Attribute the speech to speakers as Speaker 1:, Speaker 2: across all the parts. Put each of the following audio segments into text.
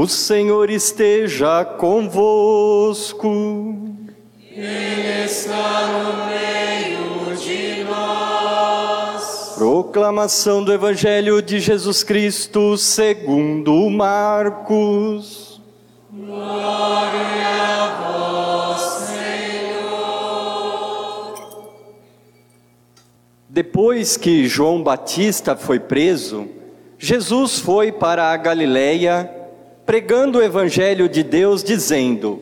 Speaker 1: O Senhor esteja convosco.
Speaker 2: Ele está no meio de nós.
Speaker 1: Proclamação do Evangelho de Jesus Cristo segundo Marcos.
Speaker 2: Glória a vós, Senhor.
Speaker 1: Depois que João Batista foi preso, Jesus foi para a Galiléia pregando o evangelho de Deus dizendo: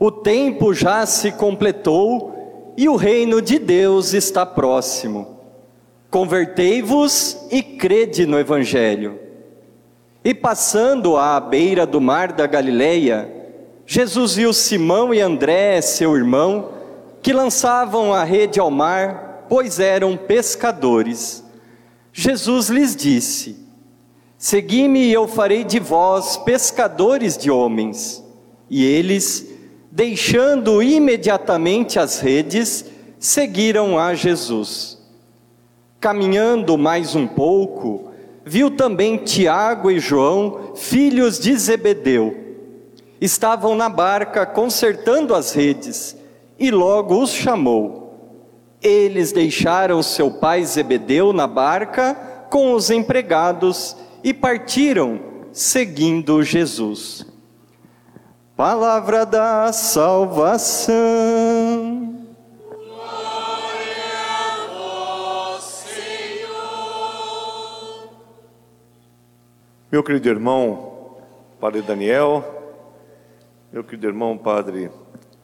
Speaker 1: O tempo já se completou e o reino de Deus está próximo. Convertei-vos e crede no evangelho. E passando à beira do mar da Galileia, Jesus viu Simão e André, seu irmão, que lançavam a rede ao mar, pois eram pescadores. Jesus lhes disse: Segui-me e eu farei de vós pescadores de homens. E eles, deixando imediatamente as redes, seguiram a Jesus. Caminhando mais um pouco, viu também Tiago e João, filhos de Zebedeu. Estavam na barca consertando as redes, e logo os chamou. Eles deixaram seu pai Zebedeu na barca com os empregados e partiram seguindo Jesus. Palavra da salvação.
Speaker 2: Glória a Senhor.
Speaker 3: Meu querido irmão, Padre Daniel, meu querido irmão, Padre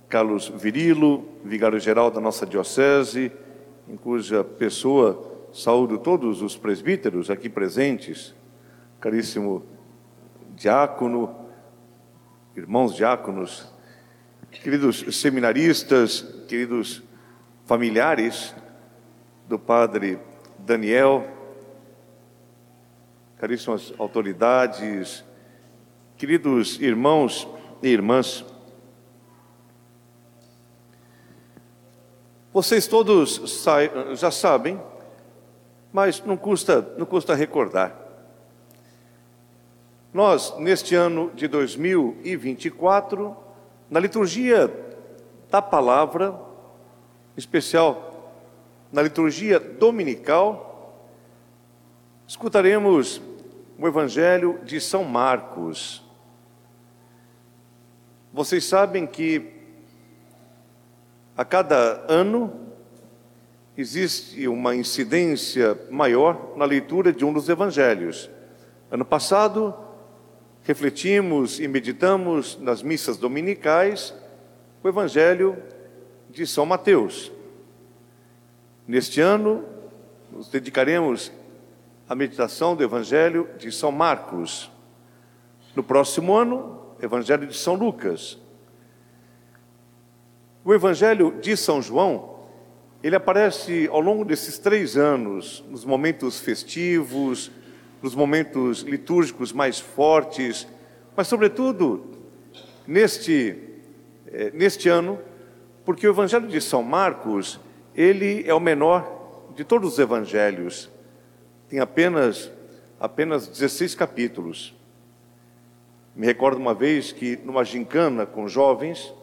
Speaker 3: Carlos Virilo, vigário-geral da nossa diocese, em cuja pessoa saúdo todos os presbíteros aqui presentes, caríssimo diácono, irmãos diáconos, queridos seminaristas, queridos familiares do Padre Daniel, caríssimas autoridades, queridos irmãos e irmãs, vocês todos já sabem, mas não custa, não custa recordar. Nós, neste ano de 2024, na liturgia da palavra, em especial na liturgia dominical, escutaremos o Evangelho de São Marcos. Vocês sabem que a cada ano existe uma incidência maior na leitura de um dos evangelhos. Ano passado, refletimos e meditamos nas missas dominicais o Evangelho de São Mateus. Neste ano, nos dedicaremos à meditação do Evangelho de São Marcos. No próximo ano, Evangelho de São Lucas. O Evangelho de São João, ele aparece ao longo desses três anos, nos momentos festivos, nos momentos litúrgicos mais fortes, mas, sobretudo, neste, eh, neste ano, porque o Evangelho de São Marcos, ele é o menor de todos os evangelhos, tem apenas, apenas 16 capítulos. Me recordo uma vez que, numa gincana com jovens,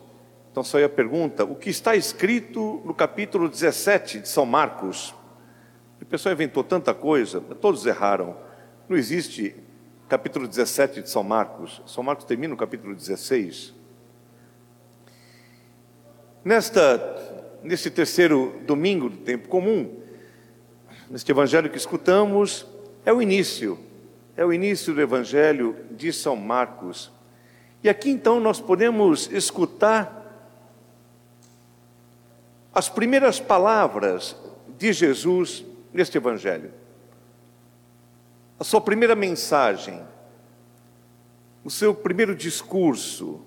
Speaker 3: então saiu a pergunta: o que está escrito no capítulo 17 de São Marcos? O pessoal inventou tanta coisa, todos erraram. Não existe capítulo 17 de São Marcos. São Marcos termina no capítulo 16. Nesta, nesse terceiro domingo do tempo comum, neste evangelho que escutamos, é o início, é o início do evangelho de São Marcos. E aqui então nós podemos escutar as primeiras palavras de Jesus neste evangelho a sua primeira mensagem, o seu primeiro discurso.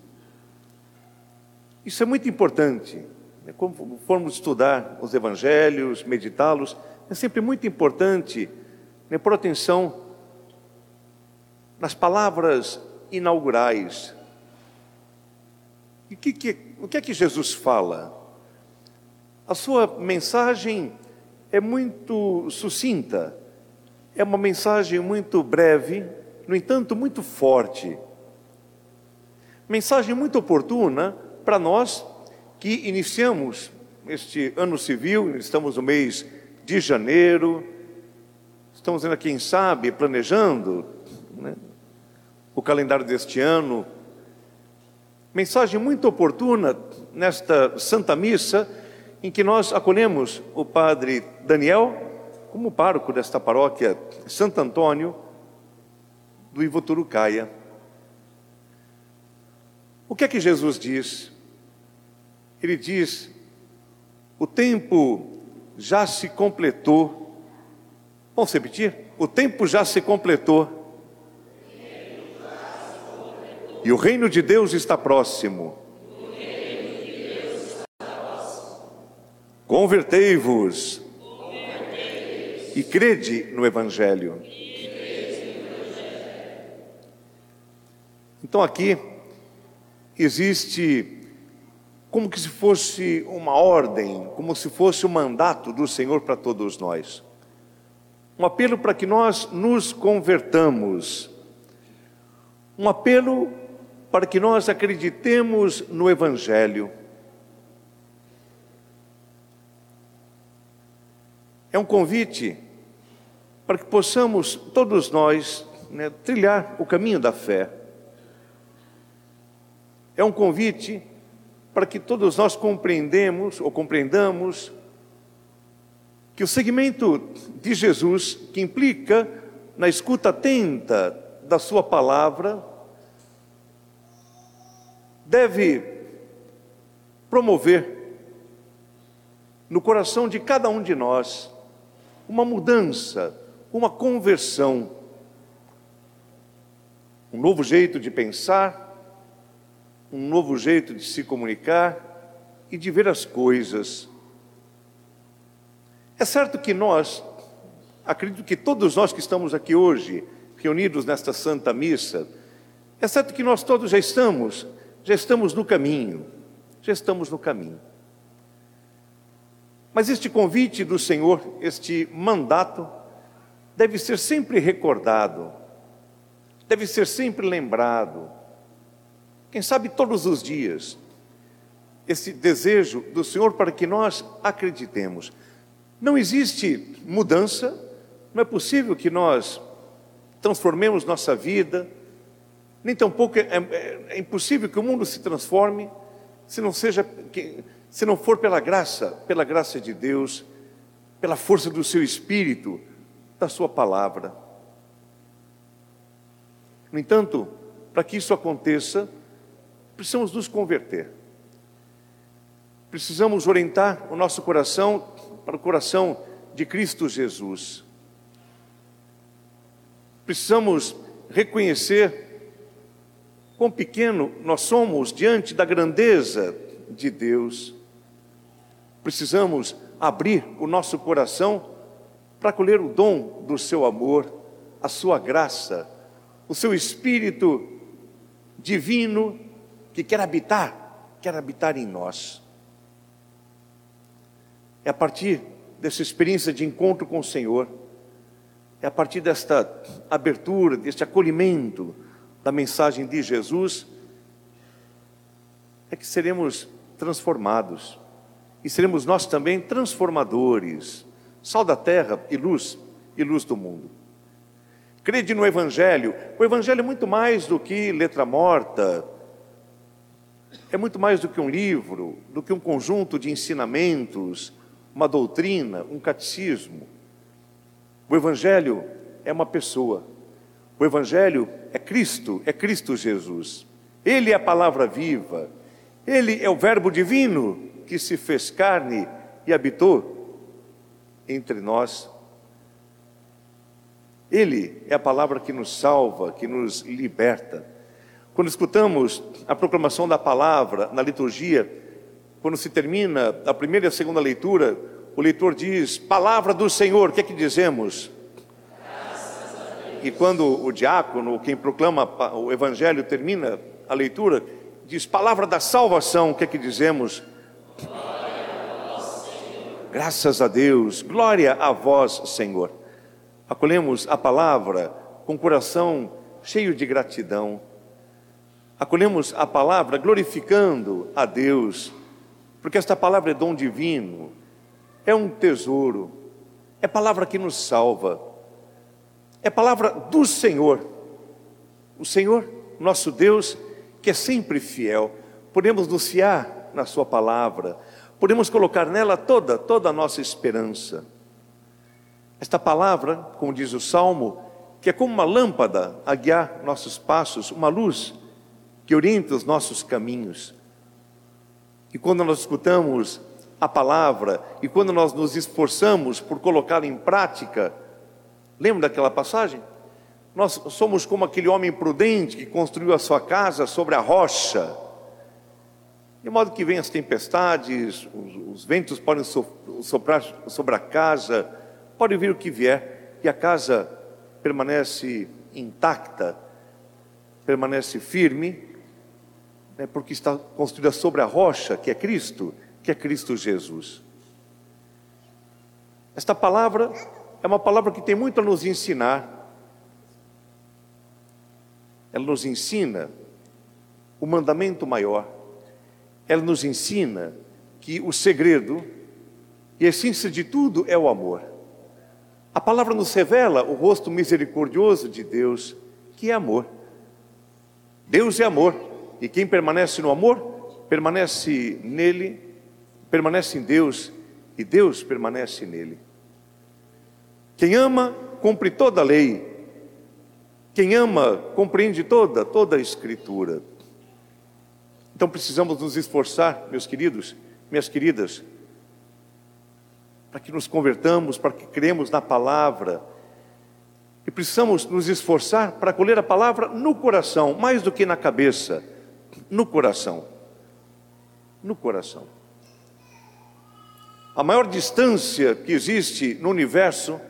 Speaker 3: Isso é muito importante. Né? Como formos estudar os evangelhos, meditá-los, é sempre muito importante né, por atenção nas palavras inaugurais. Que, que, o que é que Jesus fala? A sua mensagem é muito sucinta é uma mensagem muito breve, no entanto, muito forte. Mensagem muito oportuna para nós que iniciamos este ano civil, estamos no mês de janeiro, estamos ainda, quem sabe, planejando né, o calendário deste ano. Mensagem muito oportuna nesta Santa Missa, em que nós acolhemos o Padre Daniel como pároco desta paróquia Santo Antônio do Ivoturucaia. O que é que Jesus diz? Ele diz: o tempo já se completou. Vamos repetir? O tempo já se completou. E o reino de Deus está próximo. Convertei-vos e crede no Evangelho. Então aqui existe como que se fosse uma ordem, como se fosse um mandato do Senhor para todos nós. Um apelo para que nós nos convertamos. Um apelo para que nós acreditemos no Evangelho. É um convite para que possamos, todos nós, né, trilhar o caminho da fé. É um convite para que todos nós compreendemos ou compreendamos que o segmento de Jesus, que implica na escuta atenta da Sua palavra, deve promover no coração de cada um de nós uma mudança, uma conversão, um novo jeito de pensar, um novo jeito de se comunicar e de ver as coisas. É certo que nós, acredito que todos nós que estamos aqui hoje, reunidos nesta Santa Missa, é certo que nós todos já estamos, já estamos no caminho, já estamos no caminho. Mas este convite do Senhor, este mandato, deve ser sempre recordado, deve ser sempre lembrado. Quem sabe todos os dias, esse desejo do Senhor para que nós acreditemos. Não existe mudança, não é possível que nós transformemos nossa vida, nem tampouco é, é, é impossível que o mundo se transforme se não seja que, se não for pela graça, pela graça de Deus, pela força do seu espírito, da sua palavra. No entanto, para que isso aconteça, precisamos nos converter. Precisamos orientar o nosso coração para o coração de Cristo Jesus. Precisamos reconhecer quão pequeno nós somos diante da grandeza de Deus Precisamos abrir o nosso coração para acolher o dom do seu amor, a sua graça, o seu espírito divino que quer habitar, quer habitar em nós. É a partir dessa experiência de encontro com o Senhor, é a partir desta abertura, deste acolhimento da mensagem de Jesus, é que seremos transformados e seremos nós também transformadores, sal da terra e luz, e luz do mundo. Crede no Evangelho. O Evangelho é muito mais do que letra morta, é muito mais do que um livro, do que um conjunto de ensinamentos, uma doutrina, um catecismo. O Evangelho é uma pessoa. O Evangelho é Cristo, é Cristo Jesus. Ele é a palavra viva, ele é o Verbo divino que se fez carne e habitou entre nós. Ele é a palavra que nos salva, que nos liberta. Quando escutamos a proclamação da palavra na liturgia, quando se termina a primeira e a segunda leitura, o leitor diz: Palavra do Senhor, o que é que dizemos? E quando o diácono, quem proclama o evangelho, termina a leitura, diz: Palavra da salvação, o que é que dizemos? Graças a Deus, glória a vós, Senhor. Acolhemos a palavra com coração cheio de gratidão. acolhemos a palavra glorificando a Deus, porque esta palavra é dom divino, é um tesouro, é palavra que nos salva, é palavra do Senhor. O Senhor, nosso Deus, que é sempre fiel, podemos nos fiar na Sua palavra, podemos colocar nela toda, toda a nossa esperança. Esta palavra, como diz o Salmo, que é como uma lâmpada a guiar nossos passos, uma luz que orienta os nossos caminhos. E quando nós escutamos a palavra e quando nós nos esforçamos por colocá-la em prática, lembra daquela passagem? Nós somos como aquele homem prudente que construiu a sua casa sobre a rocha. De modo que vem as tempestades, os, os ventos podem soprar sobre a casa, pode vir o que vier, e a casa permanece intacta, permanece firme, né, porque está construída sobre a rocha, que é Cristo, que é Cristo Jesus. Esta palavra é uma palavra que tem muito a nos ensinar. Ela nos ensina o mandamento maior. Ela nos ensina que o segredo e a essência de tudo é o amor. A palavra nos revela o rosto misericordioso de Deus, que é amor. Deus é amor, e quem permanece no amor, permanece nele, permanece em Deus, e Deus permanece nele. Quem ama, cumpre toda a lei. Quem ama, compreende toda, toda a Escritura. Então precisamos nos esforçar, meus queridos, minhas queridas, para que nos convertamos, para que cremos na palavra. E precisamos nos esforçar para colher a palavra no coração, mais do que na cabeça, no coração. No coração. A maior distância que existe no universo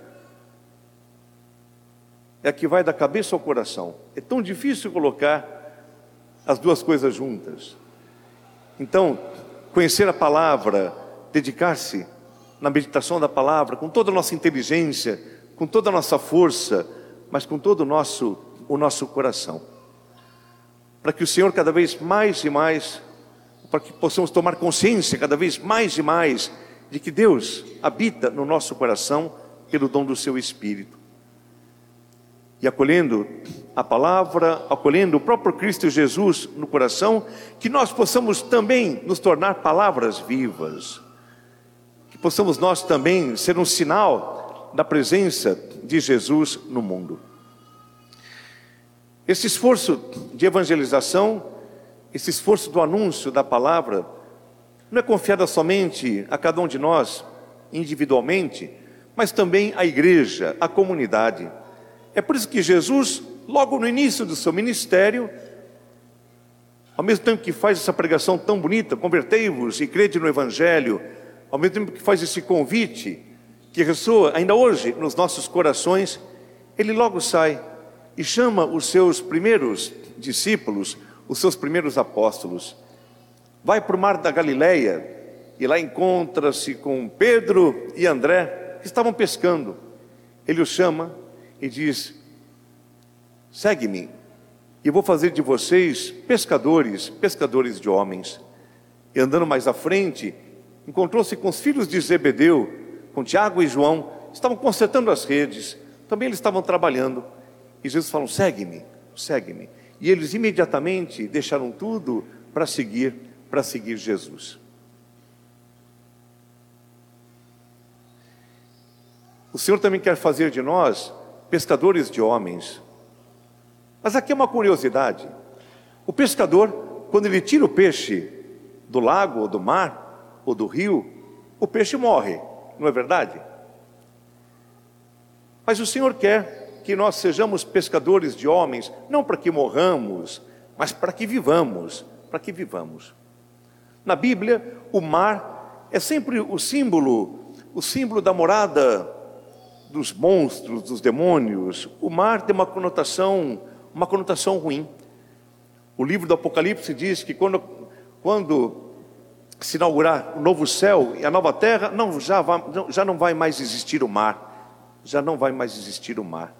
Speaker 3: é a que vai da cabeça ao coração. É tão difícil colocar as duas coisas juntas. Então, conhecer a palavra, dedicar-se na meditação da palavra, com toda a nossa inteligência, com toda a nossa força, mas com todo o nosso, o nosso coração. Para que o Senhor cada vez mais e mais, para que possamos tomar consciência cada vez mais e mais de que Deus habita no nosso coração pelo dom do seu Espírito. E acolhendo a palavra, acolhendo o próprio Cristo Jesus no coração, que nós possamos também nos tornar palavras vivas possamos nós também ser um sinal da presença de Jesus no mundo. Esse esforço de evangelização, esse esforço do anúncio da palavra, não é confiado somente a cada um de nós individualmente, mas também à igreja, à comunidade. É por isso que Jesus, logo no início do seu ministério, ao mesmo tempo que faz essa pregação tão bonita, convertei-vos e crede no Evangelho, ao mesmo tempo que faz esse convite, que ressoa ainda hoje nos nossos corações, ele logo sai e chama os seus primeiros discípulos, os seus primeiros apóstolos. Vai para o mar da Galileia e lá encontra-se com Pedro e André, que estavam pescando. Ele os chama e diz: Segue-me, e vou fazer de vocês pescadores, pescadores de homens. E andando mais à frente, encontrou-se com os filhos de Zebedeu, com Tiago e João, estavam consertando as redes, também eles estavam trabalhando. E Jesus falou: segue-me, segue-me. E eles imediatamente deixaram tudo para seguir, para seguir Jesus. O Senhor também quer fazer de nós pescadores de homens. Mas aqui é uma curiosidade. O pescador, quando ele tira o peixe do lago ou do mar, ou do rio, o peixe morre, não é verdade? Mas o Senhor quer que nós sejamos pescadores de homens, não para que morramos, mas para que vivamos, para que vivamos. Na Bíblia, o mar é sempre o símbolo, o símbolo da morada dos monstros, dos demônios. O mar tem uma conotação, uma conotação ruim. O livro do Apocalipse diz que quando, quando se inaugurar o novo céu e a nova terra, não, já, vai, já não vai mais existir o mar. Já não vai mais existir o mar.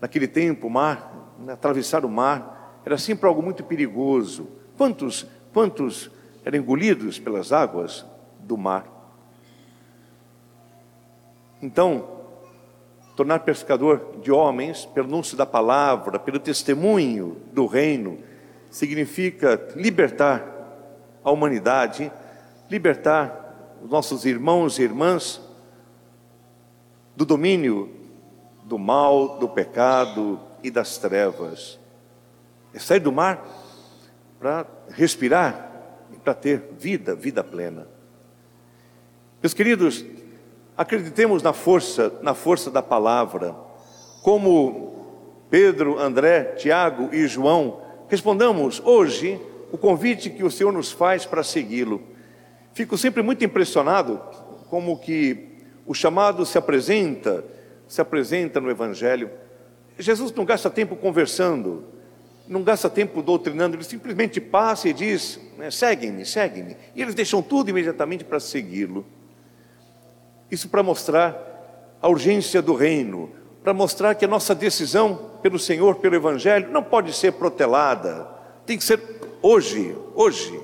Speaker 3: Naquele tempo, o mar, né, atravessar o mar, era sempre algo muito perigoso. Quantos, quantos eram engolidos pelas águas do mar? Então, tornar pescador de homens, pelo anúncio da palavra, pelo testemunho do reino, significa libertar a humanidade, libertar os nossos irmãos e irmãs do domínio do mal, do pecado e das trevas. É sair do mar para respirar e para ter vida, vida plena. Meus queridos, acreditemos na força, na força da palavra. Como Pedro, André, Tiago e João, respondamos hoje o convite que o Senhor nos faz para segui-lo. Fico sempre muito impressionado como que o chamado se apresenta, se apresenta no Evangelho. Jesus não gasta tempo conversando, não gasta tempo doutrinando, ele simplesmente passa e diz: né, segue-me, segue-me. E eles deixam tudo imediatamente para segui-lo. Isso para mostrar a urgência do reino, para mostrar que a nossa decisão pelo Senhor, pelo Evangelho, não pode ser protelada, tem que ser hoje, hoje,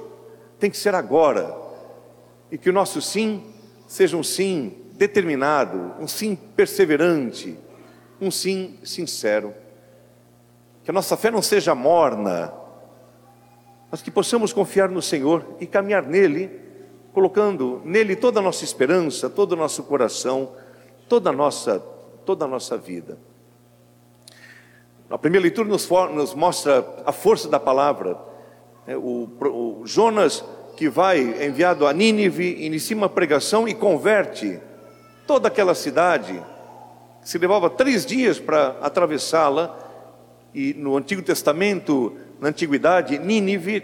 Speaker 3: tem que ser agora. E que o nosso sim seja um sim determinado, um sim perseverante, um sim sincero. Que a nossa fé não seja morna, mas que possamos confiar no Senhor e caminhar nele, colocando nele toda a nossa esperança, todo o nosso coração, toda a nossa, toda a nossa vida. A primeira leitura nos, nos mostra a força da palavra. É, o, o Jonas, que vai enviado a Nínive, inicia uma pregação e converte toda aquela cidade, se levava três dias para atravessá-la, e no Antigo Testamento, na Antiguidade, Nínive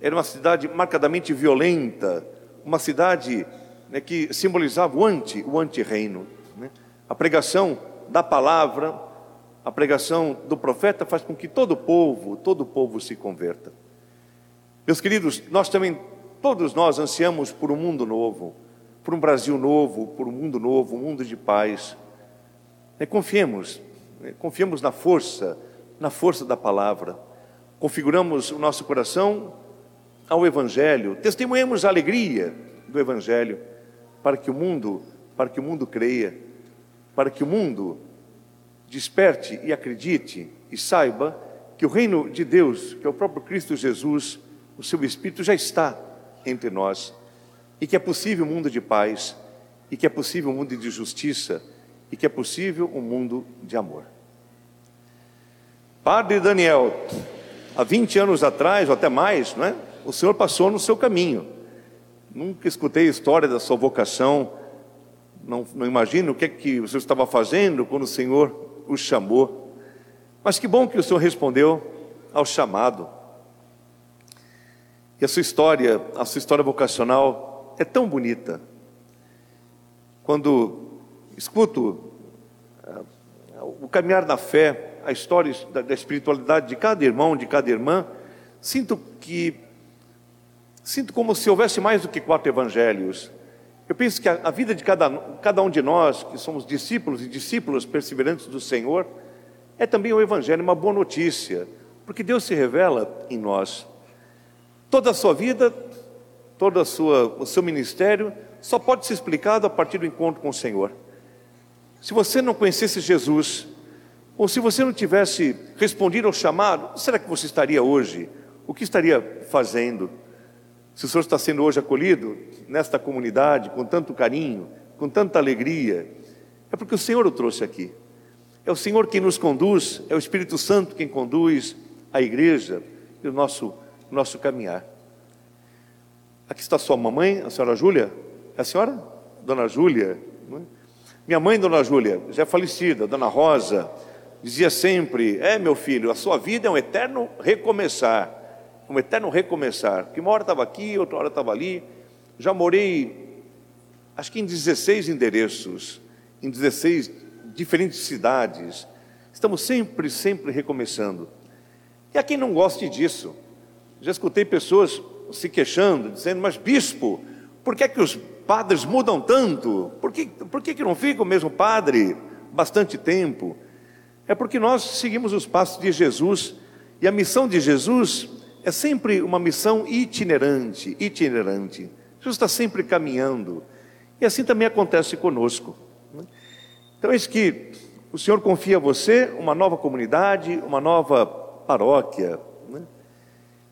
Speaker 3: era uma cidade marcadamente violenta, uma cidade né, que simbolizava o anti, o anti-reino. Né? A pregação da palavra, a pregação do profeta faz com que todo povo, todo povo se converta. Meus queridos, nós também, todos nós ansiamos por um mundo novo por um Brasil novo, por um mundo novo, um mundo de paz. É, confiemos, é, confiemos na força, na força da palavra. Configuramos o nosso coração ao Evangelho, testemunhemos a alegria do Evangelho, para que o mundo, para que o mundo creia, para que o mundo desperte e acredite e saiba que o reino de Deus, que é o próprio Cristo Jesus, o seu Espírito já está entre nós e que é possível um mundo de paz, e que é possível um mundo de justiça, e que é possível um mundo de amor. Padre Daniel, há 20 anos atrás, ou até mais, não é? O Senhor passou no seu caminho. Nunca escutei a história da sua vocação, não, não imagino o que é que o Senhor estava fazendo quando o Senhor o chamou. Mas que bom que o Senhor respondeu ao chamado. E a sua história, a sua história vocacional é tão bonita. Quando escuto uh, o caminhar da fé, a história da espiritualidade de cada irmão, de cada irmã, sinto que sinto como se houvesse mais do que quatro evangelhos. Eu penso que a, a vida de cada, cada um de nós, que somos discípulos e discípulas perseverantes do Senhor, é também o evangelho, uma boa notícia, porque Deus se revela em nós. Toda a sua vida todo a sua, o seu ministério só pode ser explicado a partir do encontro com o Senhor. Se você não conhecesse Jesus, ou se você não tivesse respondido ao chamado, será que você estaria hoje? O que estaria fazendo? Se o senhor está sendo hoje acolhido nesta comunidade com tanto carinho, com tanta alegria, é porque o Senhor o trouxe aqui. É o Senhor quem nos conduz, é o Espírito Santo quem conduz a igreja e o nosso, nosso caminhar. Aqui está sua mamãe, a senhora Júlia. É a senhora? Dona Júlia. É? Minha mãe, Dona Júlia, já é falecida, Dona Rosa, dizia sempre: É, meu filho, a sua vida é um eterno recomeçar. Um eterno recomeçar. Que uma hora estava aqui, outra hora estava ali. Já morei, acho que em 16 endereços, em 16 diferentes cidades. Estamos sempre, sempre recomeçando. E a quem não goste disso? Já escutei pessoas se queixando, dizendo: Mas bispo, por que, é que os padres mudam tanto? Por que, por que, que não fica o mesmo padre bastante tempo? É porque nós seguimos os passos de Jesus E a missão de Jesus é sempre uma missão itinerante, itinerante. Jesus está sempre caminhando. E assim também acontece conosco. né? Então, é isso que o Senhor confia a você uma nova comunidade, uma nova paróquia. né?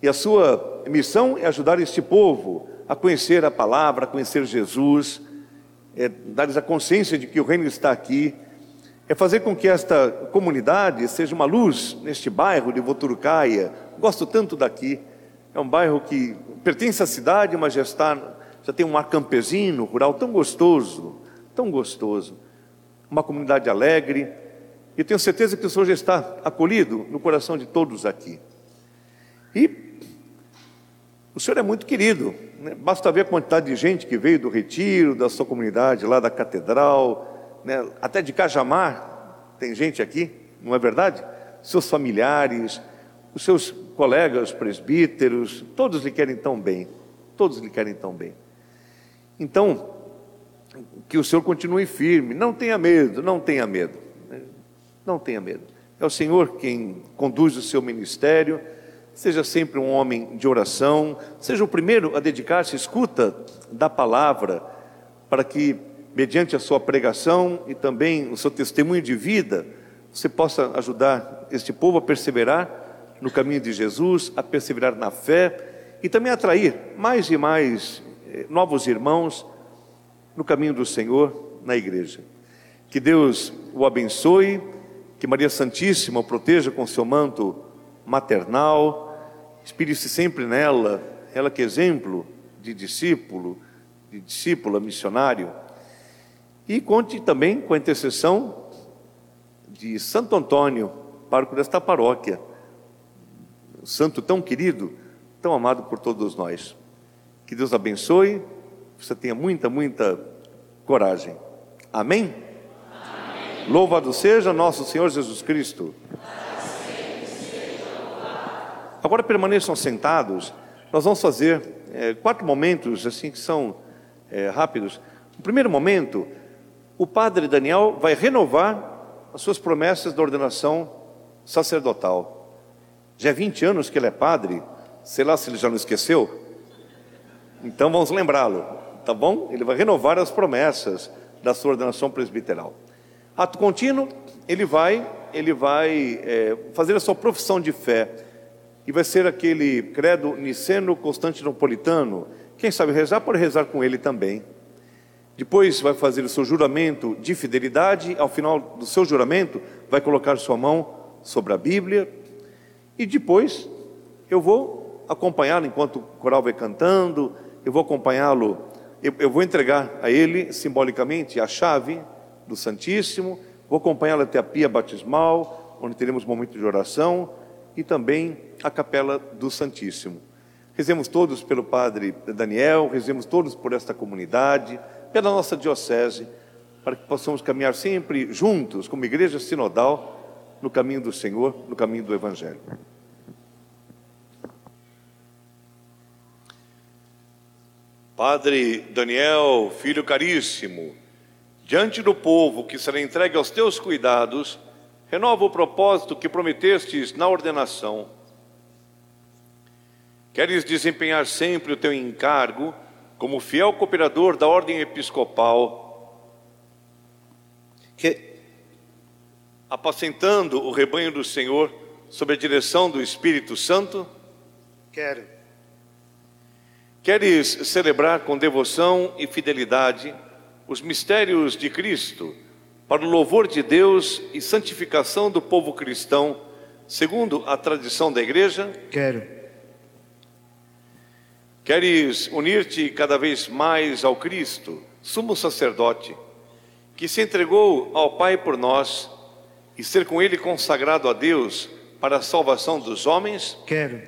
Speaker 3: E a sua missão é ajudar este povo a conhecer a palavra, a conhecer Jesus, é dar-lhes a consciência de que o reino está aqui, é fazer com que esta comunidade seja uma luz neste bairro de Voturucaia. Gosto tanto daqui. É um bairro que pertence à cidade, mas já está, já tem um ar campesino, rural tão gostoso, tão gostoso. Uma comunidade alegre. E tenho certeza que o Senhor já está acolhido no coração de todos aqui. E o Senhor é muito querido. né? Basta ver a quantidade de gente que veio do retiro, da sua comunidade, lá da catedral, né? até de Cajamar, tem gente aqui, não é verdade? Seus familiares, os seus colegas presbíteros, todos lhe querem tão bem, todos lhe querem tão bem. Então, que o Senhor continue firme, não tenha medo, não tenha medo, né? não tenha medo. É o Senhor quem conduz o seu ministério, seja sempre um homem de oração, seja o primeiro a dedicar-se à escuta da palavra, para que, mediante a sua pregação e também o seu testemunho de vida, você possa ajudar este povo a perseverar no caminho de Jesus, a perseverar na fé e também atrair mais e mais eh, novos irmãos no caminho do Senhor na igreja. Que Deus o abençoe, que Maria Santíssima o proteja com seu manto maternal, inspire-se sempre nela, ela que é exemplo de discípulo, de discípula missionário. E conte também com a intercessão de Santo Antônio, pároco desta paróquia, um santo tão querido, tão amado por todos nós. Que Deus abençoe, você tenha muita, muita coragem. Amém? Louvado seja nosso Senhor Jesus Cristo. Agora permaneçam sentados. Nós vamos fazer eh, quatro momentos assim que são eh, rápidos. No primeiro momento, o padre Daniel vai renovar as suas promessas da ordenação sacerdotal. Já é 20 anos que ele é padre, sei lá se ele já não esqueceu. Então vamos lembrá-lo, tá bom? Ele vai renovar as promessas da sua ordenação presbiteral. Ato contínuo, ele vai, ele vai é, fazer a sua profissão de fé e vai ser aquele credo niceno constantinopolitano. Quem sabe rezar pode rezar com ele também. Depois vai fazer o seu juramento de fidelidade. Ao final do seu juramento, vai colocar sua mão sobre a Bíblia. E depois eu vou acompanhá-lo enquanto o coral vai cantando. Eu vou acompanhá-lo. Eu, eu vou entregar a ele simbolicamente a chave do Santíssimo. Vou acompanhá-lo até a pia batismal, onde teremos momento de oração e também a capela do Santíssimo. Rezemos todos pelo Padre Daniel, rezemos todos por esta comunidade, pela nossa diocese, para que possamos caminhar sempre juntos, como igreja sinodal, no caminho do Senhor, no caminho do Evangelho. Padre Daniel, filho caríssimo, diante do povo que será entregue aos teus cuidados, renova o propósito que prometestes na ordenação. Queres desempenhar sempre o teu encargo como fiel cooperador da ordem episcopal, que, apacentando o rebanho do Senhor sob a direção do Espírito Santo?
Speaker 4: Quero.
Speaker 3: Queres celebrar com devoção e fidelidade os mistérios de Cristo, para o louvor de Deus e santificação do povo cristão, segundo a tradição da igreja?
Speaker 4: Quero.
Speaker 3: Queres unir-te cada vez mais ao Cristo, sumo sacerdote, que se entregou ao Pai por nós, e ser com ele consagrado a Deus para a salvação dos homens?
Speaker 4: Quero.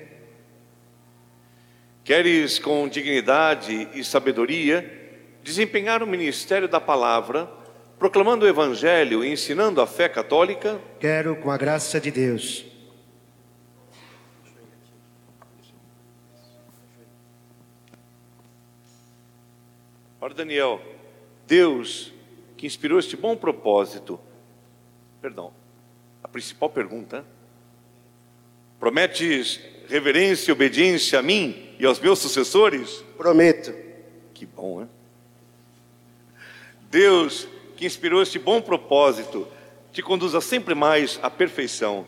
Speaker 3: Queres com dignidade e sabedoria desempenhar o ministério da palavra, proclamando o evangelho e ensinando a fé católica?
Speaker 4: Quero com a graça de Deus.
Speaker 3: Ora, Daniel, Deus que inspirou este bom propósito, perdão, a principal pergunta, Prometes reverência e obediência a mim e aos meus sucessores?
Speaker 4: Prometo.
Speaker 3: Que bom, né? Deus, que inspirou este bom propósito, te conduza sempre mais à perfeição